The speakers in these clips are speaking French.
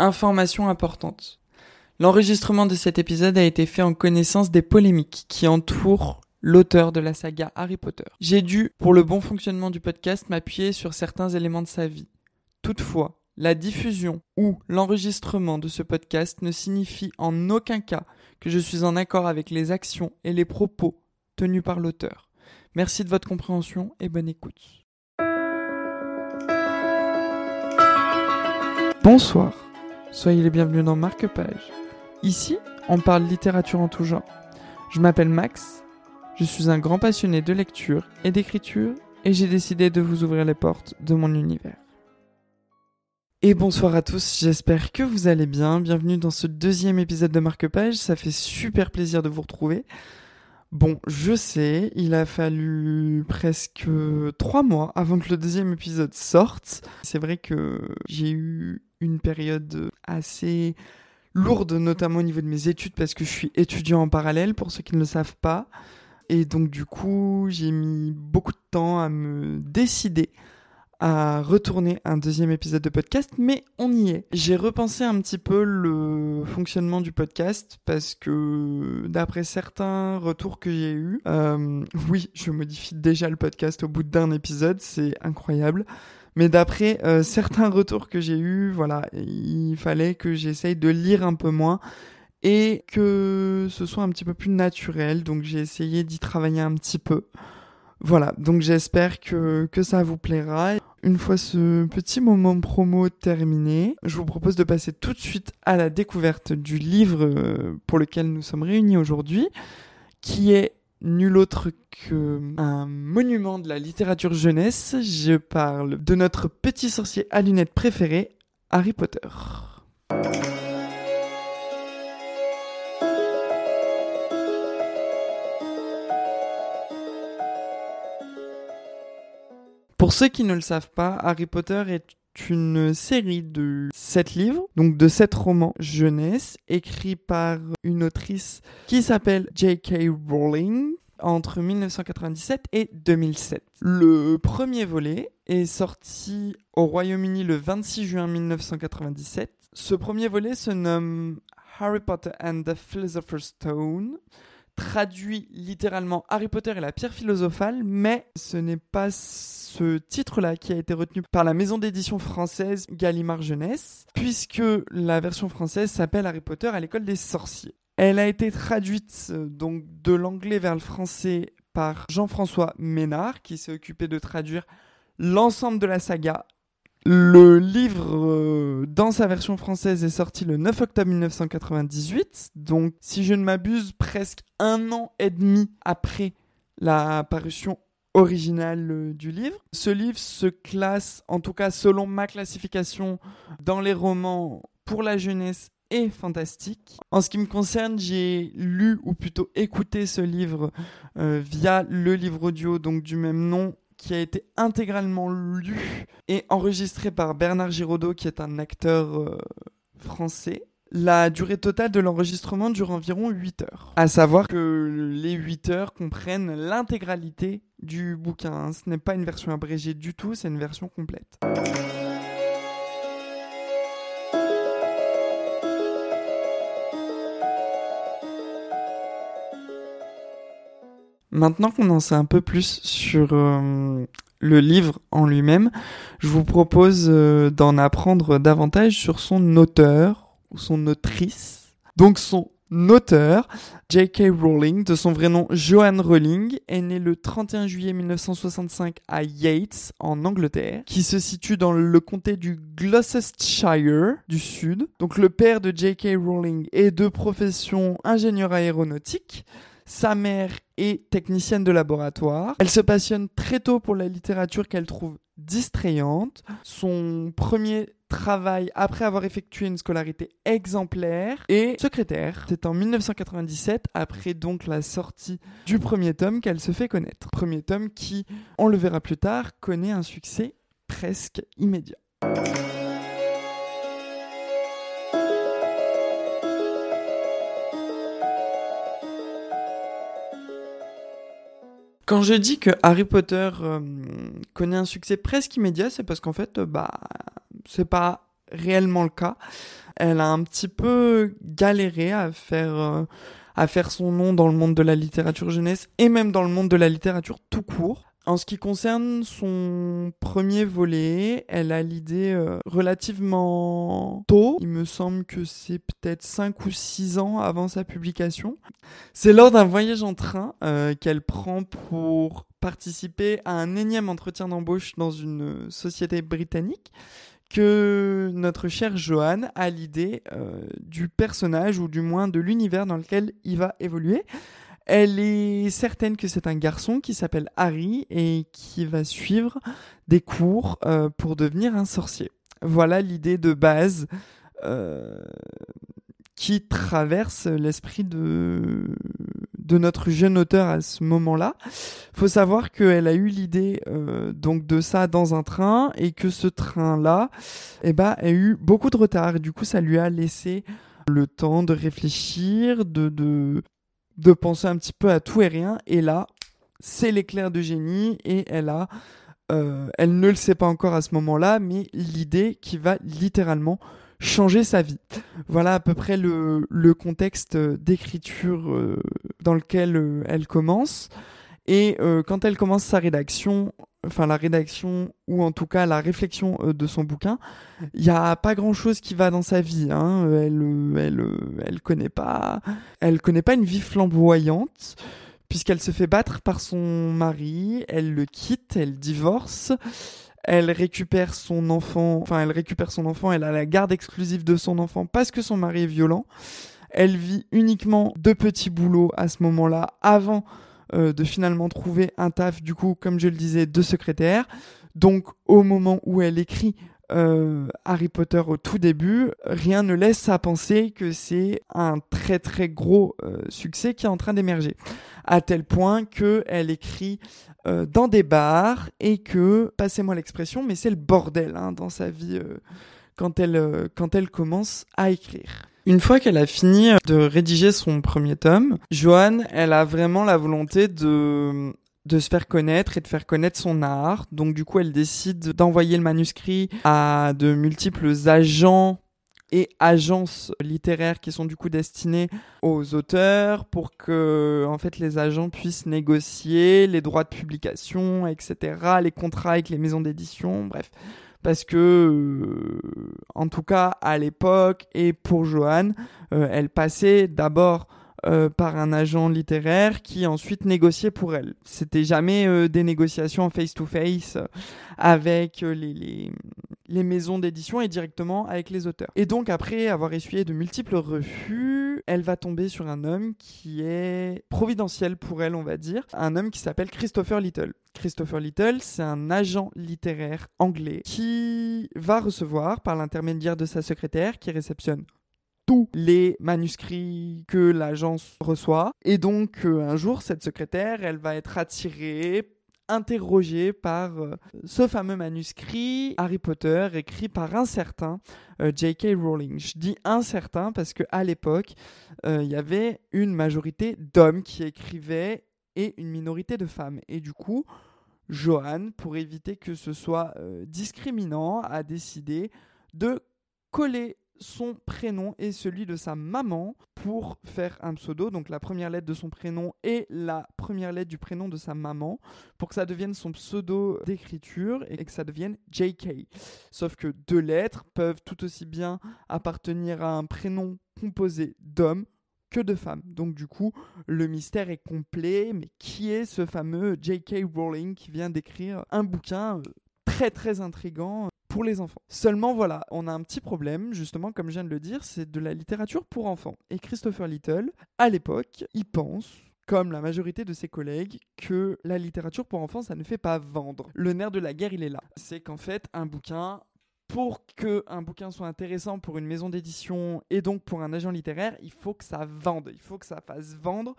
Information importante. L'enregistrement de cet épisode a été fait en connaissance des polémiques qui entourent l'auteur de la saga Harry Potter. J'ai dû, pour le bon fonctionnement du podcast, m'appuyer sur certains éléments de sa vie. Toutefois, la diffusion ou l'enregistrement de ce podcast ne signifie en aucun cas que je suis en accord avec les actions et les propos tenus par l'auteur. Merci de votre compréhension et bonne écoute. Bonsoir, soyez les bienvenus dans Marque Page. Ici, on parle littérature en tout genre. Je m'appelle Max je suis un grand passionné de lecture et d'écriture et j'ai décidé de vous ouvrir les portes de mon univers. Et bonsoir à tous, j'espère que vous allez bien. Bienvenue dans ce deuxième épisode de Marque-Page, ça fait super plaisir de vous retrouver. Bon, je sais, il a fallu presque trois mois avant que le deuxième épisode sorte. C'est vrai que j'ai eu une période assez lourde, notamment au niveau de mes études, parce que je suis étudiant en parallèle, pour ceux qui ne le savent pas. Et donc du coup, j'ai mis beaucoup de temps à me décider à retourner un deuxième épisode de podcast, mais on y est. J'ai repensé un petit peu le fonctionnement du podcast parce que d'après certains retours que j'ai eus, euh, oui, je modifie déjà le podcast au bout d'un épisode, c'est incroyable. Mais d'après euh, certains retours que j'ai eus, voilà, il fallait que j'essaye de lire un peu moins et que ce soit un petit peu plus naturel. Donc j'ai essayé d'y travailler un petit peu. Voilà, donc j'espère que, ça vous plaira. Une fois ce petit moment promo terminé, je vous propose de passer tout de suite à la découverte du livre euh, pour lequel nous sommes réunis aujourd'hui, qui est nul autre qu'un monument de la littérature jeunesse. Je parle de notre petit sorcier à lunettes préféré, Harry Potter. Pour ceux qui ne le savent pas, Harry Potter est une série de sept livres, donc de sept romans jeunesse, écrits par une autrice qui s'appelle J.K. Rowling entre 1997 et 2007. Le premier volet est sorti au Royaume-Uni le 26 juin 1997. Ce premier volet se nomme Harry Potter and the Philosopher's Stone traduit littéralement Harry Potter et la pierre philosophale, mais ce n'est pas ce titre-là qui a été retenu par la maison d'édition française Gallimard Jeunesse, puisque la version française s'appelle Harry Potter à l'école des sorciers. Elle a été traduite donc de l'anglais vers le français par Jean-François Ménard, qui s'est occupé de traduire l'ensemble de la saga le livre, euh, dans sa version française, est sorti le 9 octobre 1998, donc si je ne m'abuse, presque un an et demi après la parution originale euh, du livre. Ce livre se classe, en tout cas selon ma classification, dans les romans pour la jeunesse et fantastique. En ce qui me concerne, j'ai lu ou plutôt écouté ce livre euh, via le livre audio donc du même nom qui a été intégralement lu et enregistré par Bernard Giraudot, qui est un acteur euh, français. La durée totale de l'enregistrement dure environ 8 heures. À savoir que les 8 heures comprennent l'intégralité du bouquin. Ce n'est pas une version abrégée du tout, c'est une version complète. Maintenant qu'on en sait un peu plus sur euh, le livre en lui-même, je vous propose euh, d'en apprendre davantage sur son auteur ou son autrice. Donc son auteur, J.K. Rowling, de son vrai nom Joanne Rowling, est né le 31 juillet 1965 à Yates, en Angleterre, qui se situe dans le comté du Gloucestershire du Sud. Donc le père de J.K. Rowling est de profession ingénieur aéronautique. Sa mère est technicienne de laboratoire. Elle se passionne très tôt pour la littérature qu'elle trouve distrayante. Son premier travail après avoir effectué une scolarité exemplaire est secrétaire. C'est en 1997, après donc la sortie du premier tome, qu'elle se fait connaître. Premier tome qui, on le verra plus tard, connaît un succès presque immédiat. Quand je dis que Harry Potter euh, connaît un succès presque immédiat, c'est parce qu'en fait, euh, bah, c'est pas réellement le cas. Elle a un petit peu galéré à faire euh, à faire son nom dans le monde de la littérature jeunesse et même dans le monde de la littérature tout court. En ce qui concerne son premier volet, elle a l'idée euh, relativement tôt. Il me semble que c'est peut-être 5 ou 6 ans avant sa publication. C'est lors d'un voyage en train euh, qu'elle prend pour participer à un énième entretien d'embauche dans une société britannique que notre cher Johan a l'idée euh, du personnage ou du moins de l'univers dans lequel il va évoluer. Elle est certaine que c'est un garçon qui s'appelle Harry et qui va suivre des cours euh, pour devenir un sorcier. Voilà l'idée de base euh, qui traverse l'esprit de, de notre jeune auteur à ce moment-là. Faut savoir qu'elle a eu l'idée euh, donc de ça dans un train et que ce train-là, eh ben, a eu beaucoup de retard. du coup, ça lui a laissé le temps de réfléchir, de, de, de penser un petit peu à tout et rien. Et là, c'est l'éclair de génie et elle a, euh, elle ne le sait pas encore à ce moment-là, mais l'idée qui va littéralement changer sa vie. Voilà à peu près le, contexte d'écriture euh, dans lequel euh, elle commence. Et quand elle commence sa rédaction, enfin la rédaction ou en tout cas la réflexion euh, de son bouquin, il n'y a pas grand chose qui va dans sa vie. Hein. Elle, euh, elle, euh, elle connaît pas, elle connaît pas une vie flamboyante puisqu'elle se fait battre par son mari, elle le quitte, elle divorce. Elle récupère son enfant, enfin elle récupère son enfant, elle a la garde exclusive de son enfant parce que son mari est violent. Elle vit uniquement de petits boulots à ce moment-là avant euh, de finalement trouver un taf, du coup, comme je le disais, de secrétaire. Donc, au moment où elle écrit euh, Harry Potter au tout début, rien ne laisse à penser que c'est un très très gros euh, succès qui est en train d'émerger. À tel point que elle écrit dans des bars et que, passez-moi l'expression, mais c'est le bordel hein, dans sa vie quand, elle, quand elle commence à écrire. Une fois qu'elle a fini de rédiger son premier tome, Joanne, elle a vraiment la volonté de de se faire connaître et de faire connaître son art. Donc du coup, elle décide d'envoyer le manuscrit à de multiples agents et agences littéraires qui sont du coup destinées aux auteurs pour que en fait les agents puissent négocier les droits de publication, etc., les contrats avec les maisons d'édition, bref parce que, euh, en tout cas à l'époque et pour Joanne, euh, elle passait d'abord euh, par un agent littéraire qui ensuite négociait pour elle. C'était jamais des négociations face-to-face avec les, les, les, maisons d'édition et directement avec les auteurs. Et donc après avoir essuyé de multiples refus, elle va tomber sur un homme qui est providentiel pour elle, on va dire, un homme qui s'appelle Christopher Little. Christopher Little, c'est un agent littéraire anglais qui va recevoir, par l'intermédiaire de sa secrétaire, qui réceptionne tous les manuscrits que l'agence reçoit. Et donc, euh, un jour, cette secrétaire, elle va être attirée interrogée par euh, ce fameux manuscrit Harry Potter écrit par un certain euh, J.K. Rowling. Je dis incertain parce que à l'époque, il y avait une majorité d'hommes qui écrivaient et une minorité de femmes. Et du coup, Johan, pour éviter que ce soit discriminant, a décidé de coller son prénom et celui de sa maman pour faire un pseudo, donc la première lettre de son prénom et la première lettre du prénom de sa maman, pour que ça devienne son pseudo d'écriture et que ça devienne JK. Sauf que deux lettres peuvent tout aussi bien appartenir à un prénom composé d'homme que de femmes. Donc du coup, le mystère est complet, mais qui est ce fameux J.K. Rowling qui vient d'écrire un bouquin euh, très très intrigant pour les enfants. Seulement voilà, on a un petit problème, justement comme je viens de le dire, c'est de la littérature pour enfants. Et Christopher Little, à l'époque, il pense comme la majorité de ses collègues, que la littérature pour enfants, ça ne fait pas vendre. Le nerf de la guerre, il est là. C'est qu'en fait, un bouquin, pour qu'un bouquin soit intéressant pour une maison d'édition et donc pour un agent littéraire, il faut que ça vende, il faut que ça fasse vendre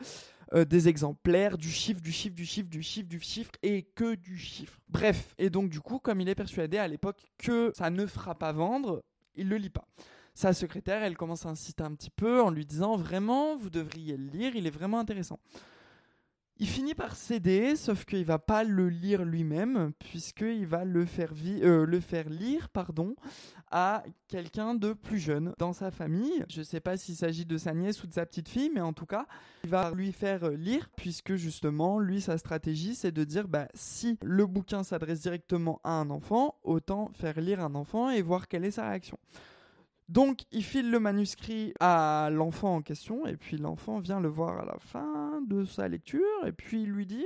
euh, des exemplaires, du chiffre, du chiffre, du chiffre, du chiffre, du chiffre et que du chiffre. Bref, et donc du coup, comme il est persuadé à l'époque que ça ne fera pas vendre, il le lit pas. Sa secrétaire, elle commence à insister un petit peu en lui disant vraiment, vous devriez le lire, il est vraiment intéressant. Il finit par céder, sauf qu'il va pas le lire lui-même, puisqu'il va le faire, euh, lire pardon, à quelqu'un de plus jeune dans sa famille. Je ne sais pas s'il s'agit de sa nièce ou de sa petite fille, mais en tout cas, il va lui faire lire, puisque justement, lui, sa stratégie, c'est de dire, bah, si le bouquin s'adresse directement à un enfant, autant faire lire un enfant et voir quelle est sa réaction. Donc, il file le manuscrit à l'enfant en question, et puis l'enfant vient le voir à la fin de sa lecture, et puis il lui dit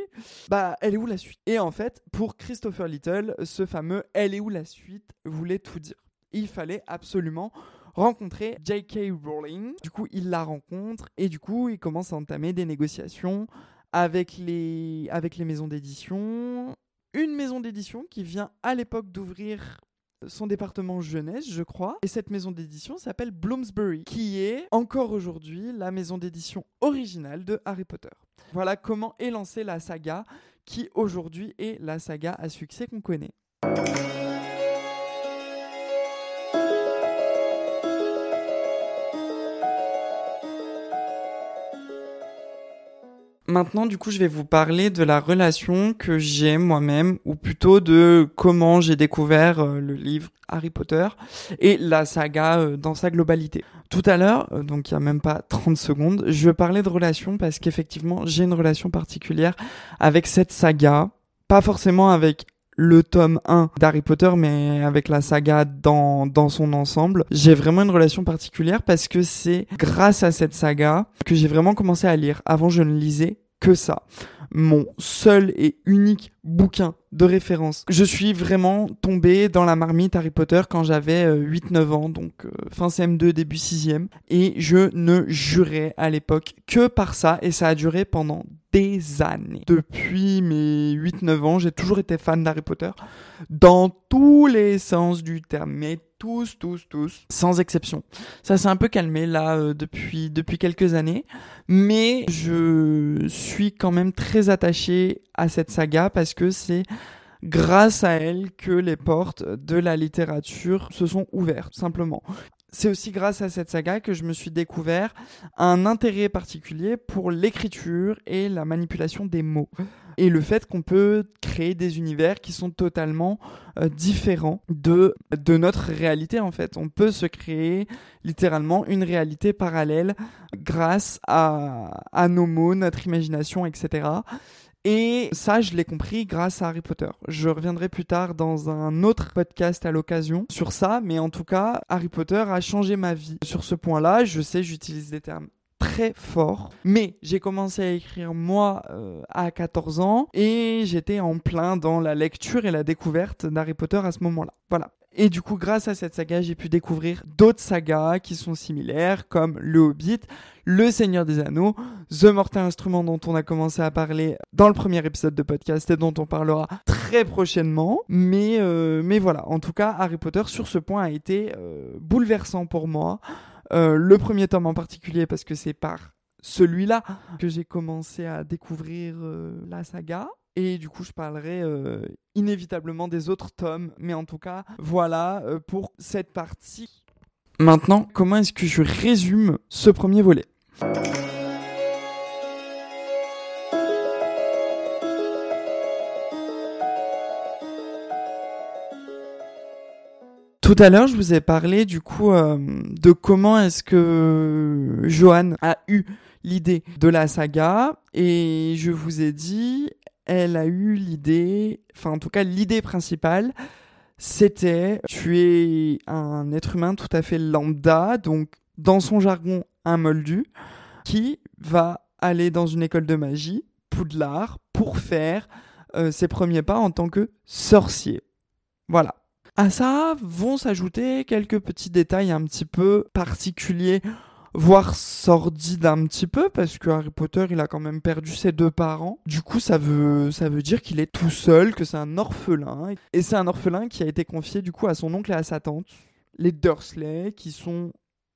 Bah, elle est où la suite? Et en fait, pour Christopher Little, ce fameux Elle est où la suite? voulait tout dire. Il fallait absolument rencontrer J.K. Rowling. Du coup, il la rencontre, et du coup, il commence à entamer des négociations avec les, avec les maisons d'édition. Une maison d'édition qui vient à l'époque d'ouvrir son département jeunesse, je crois. Et cette maison d'édition s'appelle Bloomsbury, qui est encore aujourd'hui la maison d'édition originale de Harry Potter. Voilà comment est lancée la saga, qui aujourd'hui est la saga à succès qu'on connaît. Maintenant, du coup, je vais vous parler de la relation que j'ai moi-même, ou plutôt de comment j'ai découvert euh, le livre Harry Potter et la saga euh, dans sa globalité. Tout à l'heure, euh, donc il n'y a même pas 30 secondes, je parlais de relation parce qu'effectivement, j'ai une relation particulière avec cette saga. Pas forcément avec le tome 1 d'Harry Potter, mais avec la saga dans, dans son ensemble. J'ai vraiment une relation particulière parce que c'est grâce à cette saga que j'ai vraiment commencé à lire. Avant, je ne lisais que ça. Mon seul et unique bouquin de référence. Je suis vraiment tombé dans la marmite Harry Potter quand j'avais 8-9 euh, ans, donc euh, fin CM2, début 6e, et je ne jurais à l'époque que par ça, et ça a duré pendant des années. Depuis mes 8-9 ans, j'ai toujours été fan d'Harry Potter, dans tous les sens du terme, mais tous, tous, tous, sans exception. Ça s'est un peu calmé là euh, depuis, depuis quelques années, mais je suis quand même très attaché à cette saga parce que c'est grâce à elle que les portes de la littérature se sont ouvertes, simplement. C'est aussi grâce à cette saga que je me suis découvert un intérêt particulier pour l'écriture et la manipulation des mots et le fait qu'on peut créer des univers qui sont totalement euh, différents de, de notre réalité en fait. On peut se créer littéralement une réalité parallèle grâce à, à nos mots, notre imagination, etc. Et ça, je l'ai compris grâce à Harry Potter. Je reviendrai plus tard dans un autre podcast à l'occasion sur ça, mais en tout cas, Harry Potter a changé ma vie. Sur ce point-là, je sais, j'utilise des termes très fort. Mais j'ai commencé à écrire moi euh, à 14 ans et j'étais en plein dans la lecture et la découverte d'Harry Potter à ce moment-là. Voilà. Et du coup, grâce à cette saga, j'ai pu découvrir d'autres sagas qui sont similaires, comme Le Hobbit, Le Seigneur des Anneaux, The Mortal Instrument dont on a commencé à parler dans le premier épisode de podcast et dont on parlera très prochainement. Mais, euh, mais voilà, en tout cas, Harry Potter sur ce point a été euh, bouleversant pour moi. Euh, le premier tome en particulier parce que c'est par celui-là que j'ai commencé à découvrir euh, la saga. Et du coup, je parlerai euh, inévitablement des autres tomes. Mais en tout cas, voilà pour cette partie. Maintenant, comment est-ce que je résume ce premier volet? Tout à l'heure, je vous ai parlé du coup euh, de comment est-ce que Johan a eu l'idée de la saga et je vous ai dit, elle a eu l'idée, enfin en tout cas l'idée principale, c'était tu es un être humain tout à fait lambda, donc dans son jargon un moldu, qui va aller dans une école de magie, Poudlard, pour faire euh, ses premiers pas en tant que sorcier. Voilà. À ça vont s'ajouter quelques petits détails un petit peu particuliers, voire sordides un petit peu, parce que Harry Potter, il a quand même perdu ses deux parents. Du coup, ça veut, ça veut dire qu'il est tout seul, que c'est un orphelin. Et c'est un orphelin qui a été confié du coup à son oncle et à sa tante, les Dursley, qui sont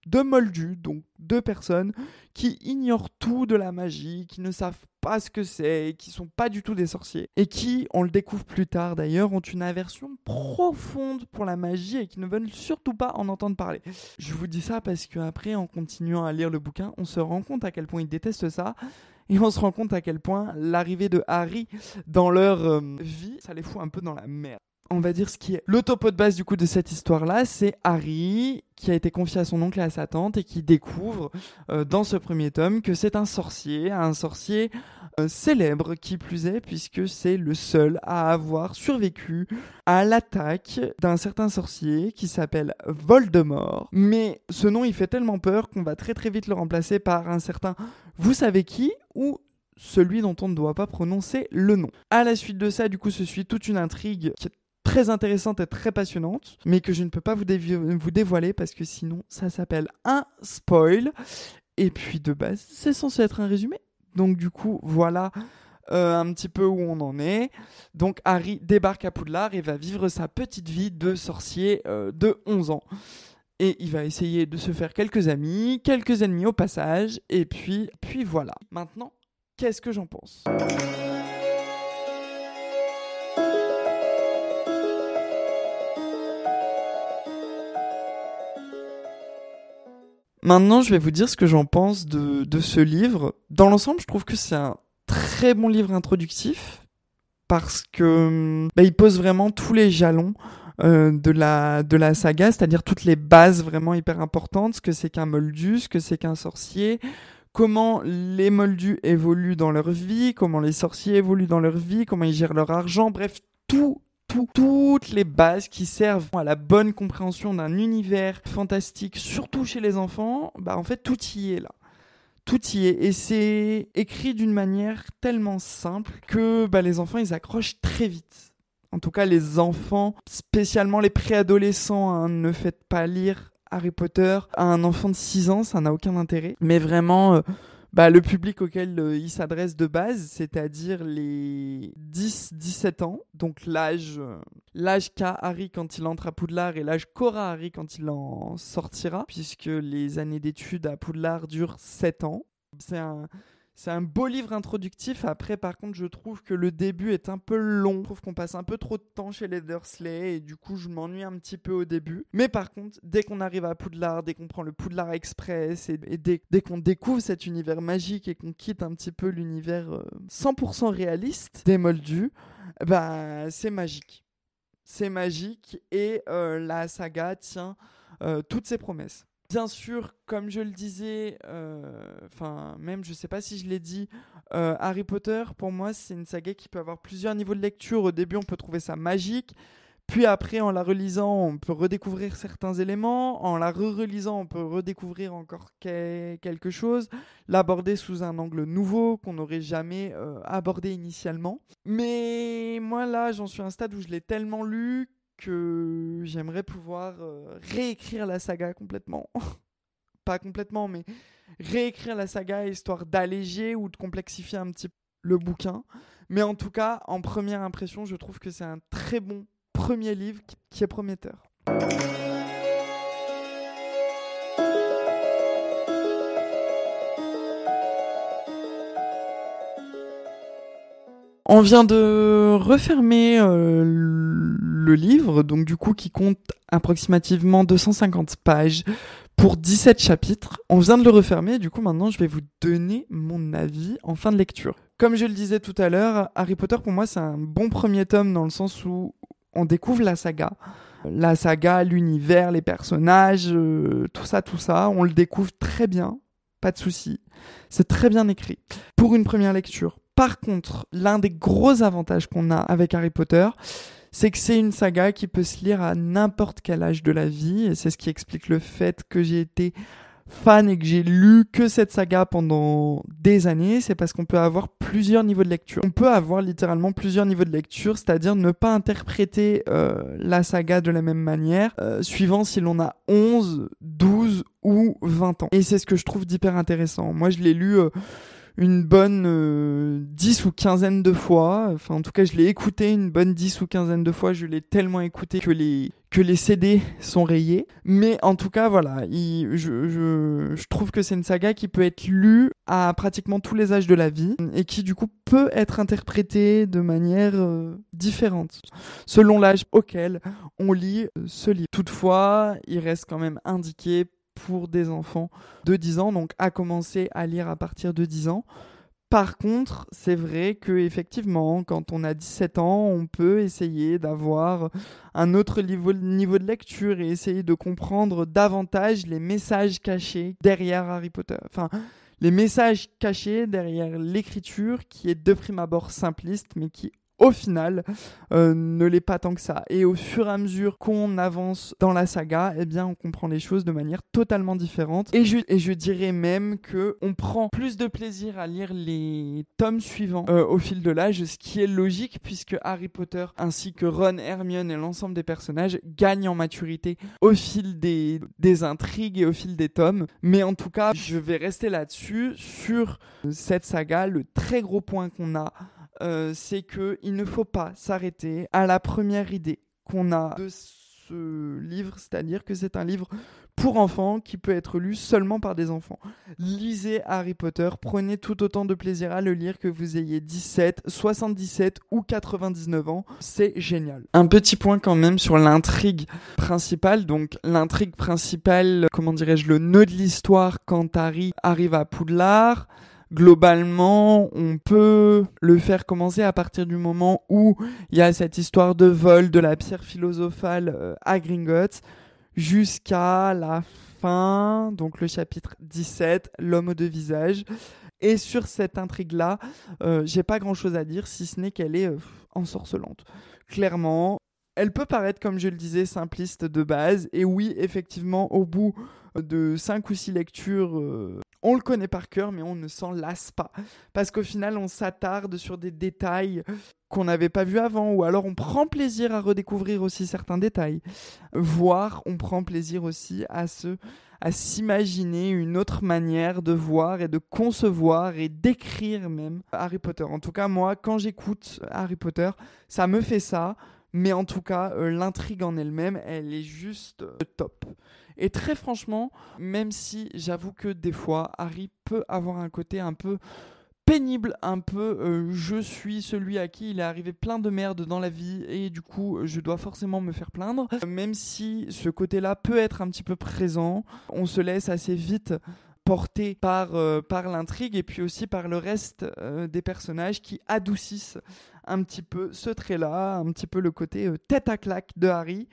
deux moldus, donc deux personnes qui ignorent tout de la magie, qui ne savent pas ce que c'est, qui sont pas du tout des sorciers, et qui, on le découvre plus tard d'ailleurs, ont une aversion profonde pour la magie et qui ne veulent surtout pas en entendre parler. Je vous dis ça parce qu'après, en continuant à lire le bouquin, on se rend compte à quel point ils détestent ça Et on se rend compte à quel point l'arrivée de Harry dans leur euh, vie, ça les fout un peu dans la merde on va dire ce qui est le topo de base du coup de cette histoire-là, c'est Harry qui a été confié à son oncle et à sa tante et qui découvre euh, dans ce premier tome que c'est un sorcier, un sorcier euh, célèbre qui plus est puisque c'est le seul à avoir survécu à l'attaque d'un certain sorcier qui s'appelle Voldemort. Mais ce nom il fait tellement peur qu'on va très très vite le remplacer par un certain vous savez qui ou celui dont on ne doit pas prononcer le nom. À la suite de ça, du coup, se suit toute une intrigue qui très intéressante et très passionnante, mais que je ne peux pas vous, dévoiler parce que sinon ça s'appelle un spoil. Et puis de base, c'est censé être un résumé. Donc du coup, voilà euh, un petit peu où on en est. Donc Harry débarque à Poudlard et va vivre sa petite vie de sorcier euh, de 11 ans. Et il va essayer de se faire quelques amis, quelques ennemis au passage, et puis, puis voilà. Maintenant, qu'est-ce que j'en pense? Maintenant, je vais vous dire ce que j'en pense de, de ce livre. Dans l'ensemble, je trouve que c'est un très bon livre introductif parce que bah, il pose vraiment tous les jalons euh, de la de la saga, c'est-à-dire toutes les bases vraiment hyper importantes, ce que c'est qu'un moldu, ce que c'est qu'un sorcier, comment les moldus évoluent dans leur vie, comment les sorciers évoluent dans leur vie, comment ils gèrent leur argent, bref, tout toutes les bases qui servent à la bonne compréhension d'un univers fantastique, surtout chez les enfants, bah en fait tout y est là. Tout y est et c'est écrit d'une manière tellement simple que bah, les enfants ils accrochent très vite. En tout cas les enfants, spécialement les préadolescents, hein, ne faites pas lire Harry Potter à un enfant de 6 ans, ça n'a aucun intérêt. Mais vraiment, euh, bah, le public auquel euh, il s'adresse de base, c'est-à-dire les 10-17 ans, donc l'âge euh, l'âge qu'a Harry quand il entre à Poudlard et l'âge qu'aura Harry quand il en sortira, puisque les années d'études à Poudlard durent 7 ans. C'est un, c'est un beau livre introductif. Après, par contre, je trouve que le début est un peu long. Je trouve qu'on passe un peu trop de temps chez les Dursley et du coup, je m'ennuie un petit peu au début. Mais par contre, dès qu'on arrive à Poudlard, dès qu'on prend le Poudlard Express et, dès, qu'on découvre cet univers magique et qu'on quitte un petit peu l'univers 100% euh, réaliste des Moldus, bah, c'est magique. C'est magique et euh, la saga tient euh, toutes ses promesses. Bien sûr, comme je le disais, euh, enfin, même je sais pas si je l'ai dit, euh, Harry Potter, pour moi, c'est une saga qui peut avoir plusieurs niveaux de lecture. Au début, on peut trouver ça magique. Puis après, en la relisant, on peut redécouvrir certains éléments. En la re-relisant, on peut redécouvrir encore quelque chose, l'aborder sous un angle nouveau qu'on n'aurait jamais euh, abordé initialement. Mais moi, là, j'en suis à un stade où je l'ai tellement lu que j'aimerais pouvoir euh, réécrire la saga complètement. Pas complètement, mais réécrire la saga histoire d'alléger ou de complexifier un petit peu le bouquin. Mais en tout cas, en première impression, je trouve que c'est un très bon premier livre qui est prometteur. On vient de refermer euh, le livre, donc du coup qui compte approximativement 250 pages pour 17 chapitres. On vient de le refermer, du coup maintenant je vais vous donner mon avis en fin de lecture. Comme je le disais tout à l'heure, Harry Potter pour moi c'est un bon premier tome dans le sens où on découvre la saga. La saga, l'univers, les personnages, euh, tout ça, tout ça, on le découvre très bien, pas de souci. C'est très bien écrit. Pour une première lecture, par contre, l'un des gros avantages qu'on a avec Harry Potter, c'est que c'est une saga qui peut se lire à n'importe quel âge de la vie, et c'est ce qui explique le fait que j'ai été fan et que j'ai lu que cette saga pendant des années, c'est parce qu'on peut avoir plusieurs niveaux de lecture. On peut avoir littéralement plusieurs niveaux de lecture, c'est-à-dire ne pas interpréter euh, la saga de la même manière, euh, suivant si l'on a 11, 12 ou 20 ans. Et c'est ce que je trouve d'hyper intéressant. Moi, je l'ai lu... Euh, une bonne euh, dix ou quinzaine de fois. Enfin, en tout cas, je l'ai écouté une bonne dix ou quinzaine de fois. Je l'ai tellement écouté que les, que les CD sont rayés. Mais en tout cas, voilà, je, je, je, trouve que c'est une saga qui peut être lue à pratiquement tous les âges de la vie et qui, du coup, peut être interprétée de manière euh, différente selon l'âge auquel on lit euh, ce livre. Toutefois, il reste quand même indiqué pour des enfants de 10 ans, donc à commencer à lire à partir de 10 ans. Par contre, c'est vrai que effectivement, quand on a 17 ans, on peut essayer d'avoir un autre niveau, niveau de lecture et essayer de comprendre davantage les messages cachés derrière Harry Potter. Enfin, les messages cachés derrière l'écriture qui est de prime abord simpliste, mais qui au final, euh, ne l'est pas tant que ça. Et au fur et à mesure qu'on avance dans la saga, eh bien, on comprend les choses de manière totalement différente. Et je, dirais même que on prend plus de plaisir à lire les tomes suivants euh, au fil de l'âge, ce qui est logique puisque Harry Potter ainsi que Ron, Hermione et l'ensemble des personnages gagnent en maturité au fil des intrigues et au fil des tomes. Mais en tout cas, je vais rester là-dessus sur cette saga. Le très gros point qu'on a euh, c'est qu'il ne faut pas s'arrêter à la première idée qu'on a de ce livre, c'est-à-dire que c'est un livre pour enfants qui peut être lu seulement par des enfants. Lisez Harry Potter, prenez tout autant de plaisir à le lire que vous ayez 17, 77 ou 99 ans, c'est génial. Un petit point quand même sur l'intrigue principale, donc l'intrigue principale, comment dirais-je, le nœud de l'histoire quand Harry arrive à Poudlard, globalement, on peut le faire commencer à partir du moment où il y a cette histoire de vol de la pierre philosophale euh, à Gringotts jusqu'à la fin, donc le chapitre 17, l'homme aux deux visages. Et sur cette intrigue-là, euh, j'ai pas grand-chose à dire si ce n'est qu'elle est euh, ensorcelante. Clairement, elle peut paraître, comme je le disais, simpliste de base. Et oui, effectivement, au bout de 5 ou 6 lectures, on le connaît par cœur, mais on ne s'en lasse pas. Parce qu'au final, on s'attarde sur des détails qu'on n'avait pas vus avant, ou alors on prend plaisir à redécouvrir aussi certains détails. Voire, on prend plaisir aussi à se à s'imaginer une autre manière de voir et de concevoir et d'écrire même Harry Potter. En tout cas, moi, quand j'écoute Harry Potter, ça me fait ça. Mais en tout cas, euh, l'intrigue en elle-même, elle est juste euh, top. Et très franchement, même si j'avoue que des fois, Harry peut avoir un côté un peu pénible, un peu euh, je suis celui à qui il est arrivé plein de merde dans la vie et du coup je dois forcément me faire plaindre. Même si ce côté-là peut être un petit peu présent, on se laisse assez vite porter par, euh, l'intrigue et puis aussi par le reste euh, des personnages qui adoucissent un petit peu ce trait-là, un petit peu le côté euh, tête à claque de Harry.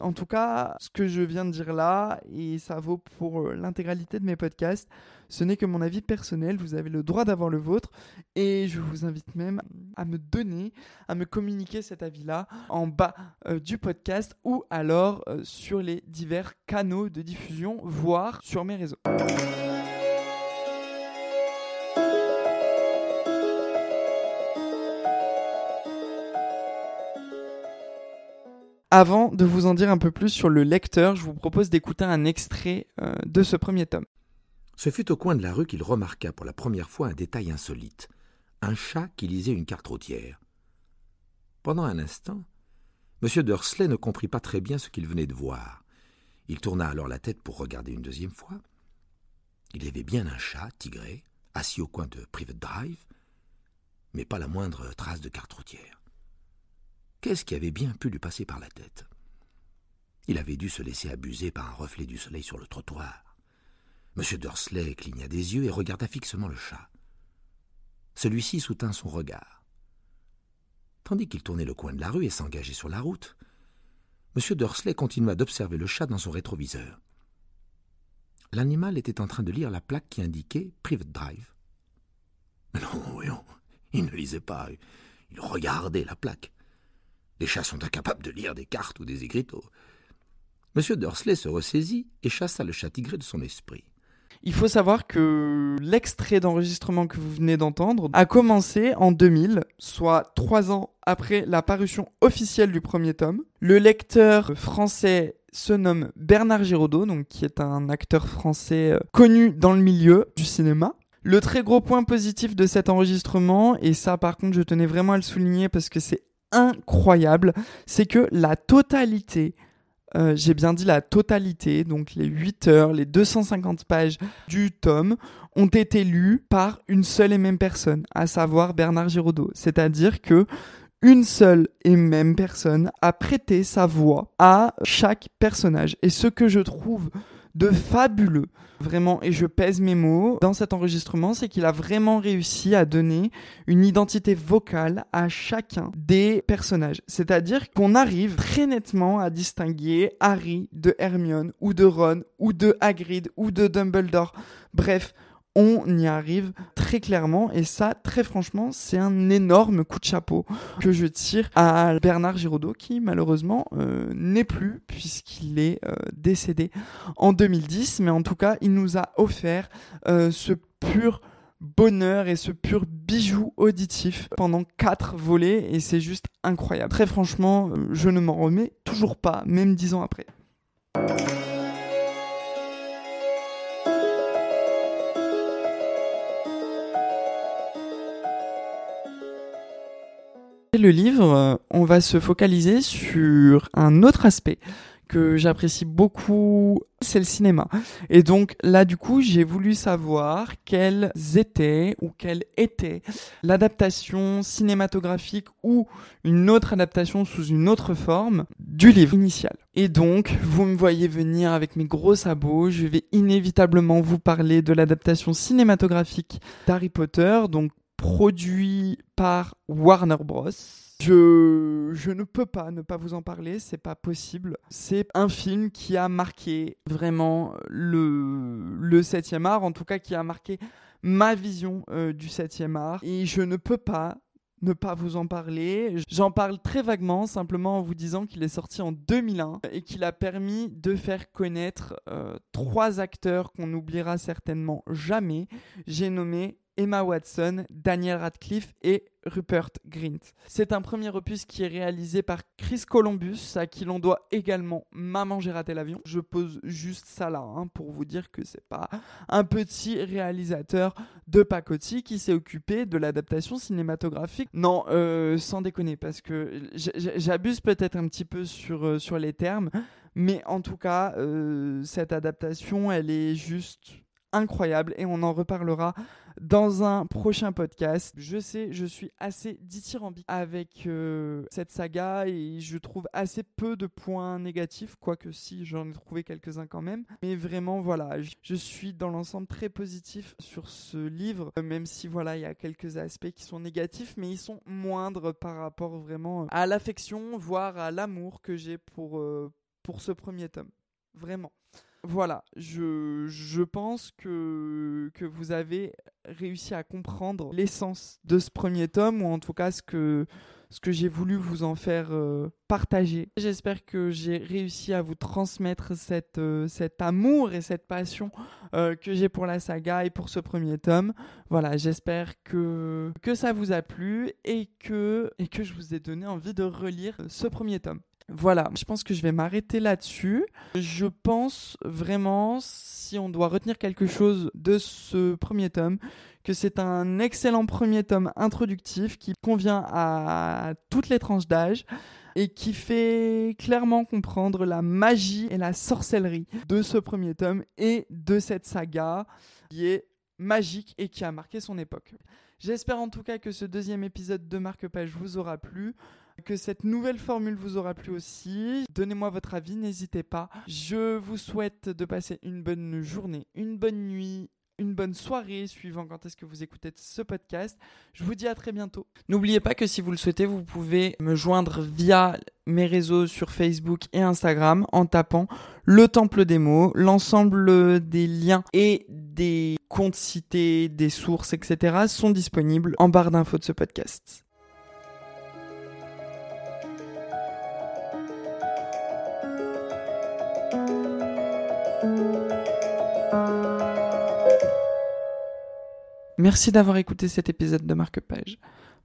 En tout cas, ce que je viens de dire là, et ça vaut pour euh, l'intégralité de mes podcasts, ce n'est que mon avis personnel, vous avez le droit d'avoir le vôtre, et je vous invite même à me donner, à me communiquer cet avis-là en bas euh, du podcast ou alors sur les divers canaux de diffusion, voire sur mes réseaux. Avant de vous en dire un peu plus sur le lecteur, je vous propose d'écouter un extrait euh, de ce premier tome. Ce fut au coin de la rue qu'il remarqua pour la première fois un détail insolite un chat qui lisait une carte routière. Pendant un instant, M. Dursley ne comprit pas très bien ce qu'il venait de voir. Il tourna alors la tête pour regarder une deuxième fois. Il y avait bien un chat tigré, assis au coin de Private Drive, mais pas la moindre trace de carte routière. Qu'est-ce qui avait bien pu lui passer par la tête? Il avait dû se laisser abuser par un reflet du soleil sur le trottoir. M. Dursley cligna des yeux et regarda fixement le chat. Celui-ci soutint son regard. Tandis qu'il tournait le coin de la rue et s'engageait sur la route, M. Dursley continua d'observer le chat dans son rétroviseur. L'animal était en train de lire la plaque qui indiquait Private Drive. Non, voyons, il ne lisait pas, il regardait la plaque. Les chats sont incapables de lire des cartes ou des écriteaux. M. Dursley se ressaisit et chassa le chat tigré de son esprit. Il faut savoir que l'extrait d'enregistrement que vous venez d'entendre a commencé en 2000, soit trois ans après la parution officielle du premier tome. Le lecteur français se nomme Bernard Giraudot, donc qui est un acteur français euh, connu dans le milieu du cinéma. Le très gros point positif de cet enregistrement, et ça par contre je tenais vraiment à le souligner parce que c'est incroyable, c'est que la totalité, euh, j'ai bien dit la totalité, donc les 8 heures, les 250 pages du tome, ont été lues par une seule et même personne, à savoir Bernard Giraudot. C'est-à-dire que une seule et même personne a prêté sa voix à chaque personnage. Et ce que je trouve de fabuleux. Vraiment, et je pèse mes mots dans cet enregistrement, c'est qu'il a vraiment réussi à donner une identité vocale à chacun des personnages. C'est-à-dire qu'on arrive très nettement à distinguer Harry de Hermione, ou de Ron, ou de Hagrid, ou de Dumbledore. Bref, on y arrive très clairement et ça très franchement c'est un énorme coup de chapeau que je tire à Bernard Giraudot qui malheureusement euh, n'est plus puisqu'il est euh, décédé en 2010 mais en tout cas il nous a offert euh, ce pur bonheur et ce pur bijou auditif pendant quatre volets et c'est juste incroyable. Très franchement, je ne m'en remets toujours pas, même dix ans après. Le livre, on va se focaliser sur un autre aspect que j'apprécie beaucoup, c'est le cinéma. Et donc là, du coup, j'ai voulu savoir quelles étaient ou quelle était l'adaptation cinématographique ou une autre adaptation sous une autre forme du livre initial. Et donc, vous me voyez venir avec mes gros sabots, je vais inévitablement vous parler de l'adaptation cinématographique d'Harry Potter, donc produit par Warner Bros. Je, ne peux pas ne pas vous en parler, c'est pas possible. C'est un film qui a marqué vraiment le, le 7 art, en tout cas qui a marqué ma vision euh, du 7 art. Et je ne peux pas ne pas vous en parler. J'en parle très vaguement, simplement en vous disant qu'il est sorti en 2001 et qu'il a permis de faire connaître euh, trois acteurs qu'on n'oubliera certainement jamais. J'ai nommé Emma Watson, Daniel Radcliffe et Rupert Grint. C'est un premier opus qui est réalisé par Chris Columbus, à qui l'on doit également Maman j'ai raté l'avion. Je pose juste ça là hein, pour vous dire que c'est pas un petit réalisateur de pacotille qui s'est occupé de l'adaptation cinématographique. Non, euh, sans déconner, parce que j'abuse peut-être un petit peu sur, euh, sur les termes, mais en tout cas, euh, cette adaptation, elle est juste incroyable et on en reparlera dans un prochain podcast. Je sais, je suis assez dithyrambique avec euh, cette saga et je trouve assez peu de points négatifs, quoique si j'en ai trouvé quelques-uns quand même. Mais vraiment, voilà, je suis dans l'ensemble très positif sur ce livre, même si voilà, il y a quelques aspects qui sont négatifs, mais ils sont moindres par rapport vraiment à l'affection, voire à l'amour que j'ai pour, euh, pour ce premier tome. Vraiment. Voilà, je, je pense que, que vous avez réussi à comprendre l'essence de ce premier tome, ou en tout cas ce que, ce que j'ai voulu vous en faire euh, partager. J'espère que j'ai réussi à vous transmettre cette, euh, cet amour et cette passion euh, que j'ai pour la saga et pour ce premier tome. Voilà, j'espère que, que ça vous a plu et que, et que je vous ai donné envie de relire ce premier tome. Voilà, je pense que je vais m'arrêter là-dessus. Je pense vraiment, si on doit retenir quelque chose de ce premier tome, que c'est un excellent premier tome introductif qui convient à toutes les tranches d'âge et qui fait clairement comprendre la magie et la sorcellerie de ce premier tome et de cette saga qui est magique et qui a marqué son époque. J'espère en tout cas que ce deuxième épisode de Marque-Page vous aura plu que cette nouvelle formule vous aura plu aussi. Donnez-moi votre avis, n'hésitez pas. Je vous souhaite de passer une bonne journée, une bonne nuit, une bonne soirée suivant quand est-ce que vous écoutez ce podcast. Je vous dis à très bientôt. N'oubliez pas que si vous le souhaitez, vous pouvez me joindre via mes réseaux sur Facebook et Instagram en tapant le temple des mots, l'ensemble des liens et des comptes cités, des sources, etc. sont disponibles en barre d'infos de ce podcast. Merci d'avoir écouté cet épisode de Marque-Page.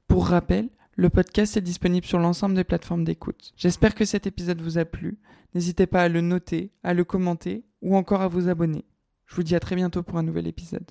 Pour rappel, le podcast est disponible sur l'ensemble des plateformes d'écoute. J'espère que cet épisode vous a plu. N'hésitez pas à le noter, à le commenter ou encore à vous abonner. Je vous dis à très bientôt pour un nouvel épisode.